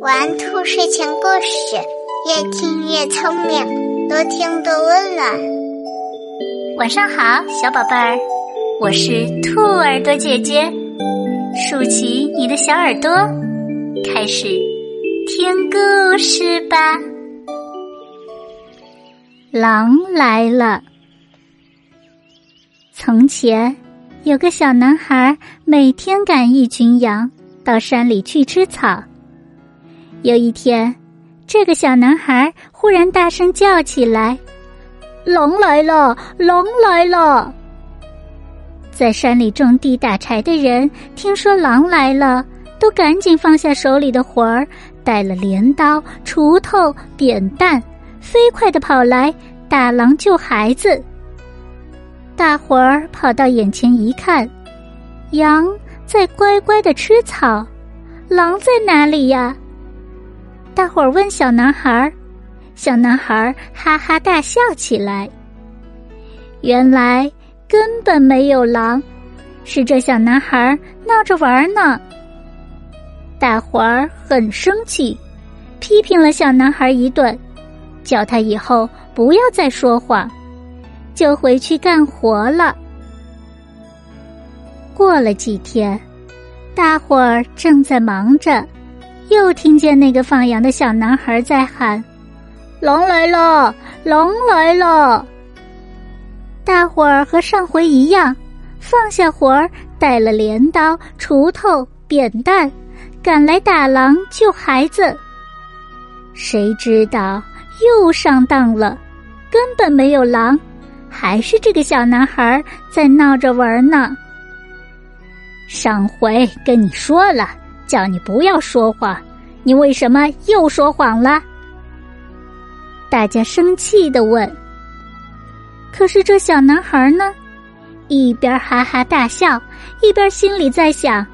玩兔睡前故事，越听越聪明，多听多温暖。晚上好，小宝贝儿，我是兔耳朵姐姐，竖起你的小耳朵，开始听故事吧。狼来了。从前有个小男孩，每天赶一群羊到山里去吃草。有一天，这个小男孩忽然大声叫起来：“狼来了！狼来了！”在山里种地打柴的人听说狼来了，都赶紧放下手里的活儿，带了镰刀、锄头、扁担，飞快的跑来打狼救孩子。大伙儿跑到眼前一看，羊在乖乖的吃草，狼在哪里呀？大伙儿问小男孩儿，小男孩儿哈哈大笑起来。原来根本没有狼，是这小男孩儿闹着玩呢。大伙儿很生气，批评了小男孩一顿，叫他以后不要再说谎。就回去干活了。过了几天，大伙儿正在忙着，又听见那个放羊的小男孩在喊：“狼来了！狼来了！”大伙儿和上回一样，放下活儿，带了镰刀、锄头、扁担，赶来打狼救孩子。谁知道又上当了，根本没有狼。还是这个小男孩在闹着玩呢。上回跟你说了，叫你不要说谎，你为什么又说谎了？大家生气的问。可是这小男孩呢，一边哈哈大笑，一边心里在想：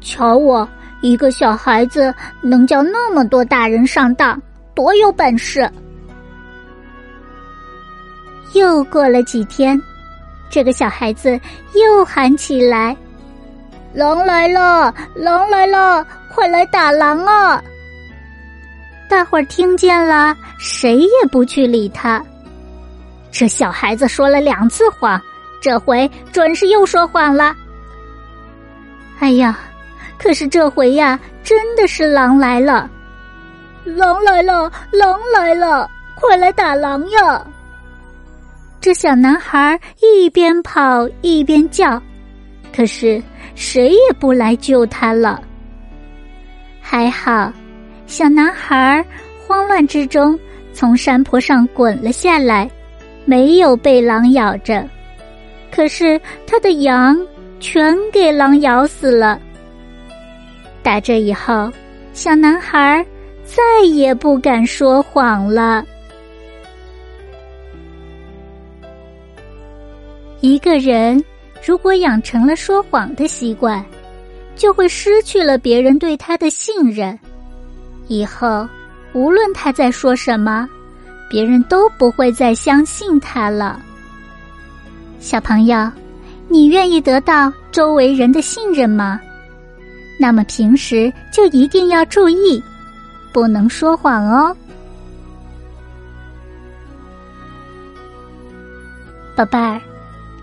瞧我一个小孩子，能叫那么多大人上当，多有本事！又过了几天，这个小孩子又喊起来：“狼来了！狼来了！快来打狼啊！”大伙儿听见了，谁也不去理他。这小孩子说了两次谎，这回准是又说谎了。哎呀，可是这回呀，真的是狼来了！狼来了！狼来了！快来打狼呀！这小男孩一边跑一边叫，可是谁也不来救他了。还好，小男孩慌乱之中从山坡上滚了下来，没有被狼咬着。可是他的羊全给狼咬死了。打这以后，小男孩再也不敢说谎了。一个人如果养成了说谎的习惯，就会失去了别人对他的信任。以后无论他在说什么，别人都不会再相信他了。小朋友，你愿意得到周围人的信任吗？那么平时就一定要注意，不能说谎哦，宝贝儿。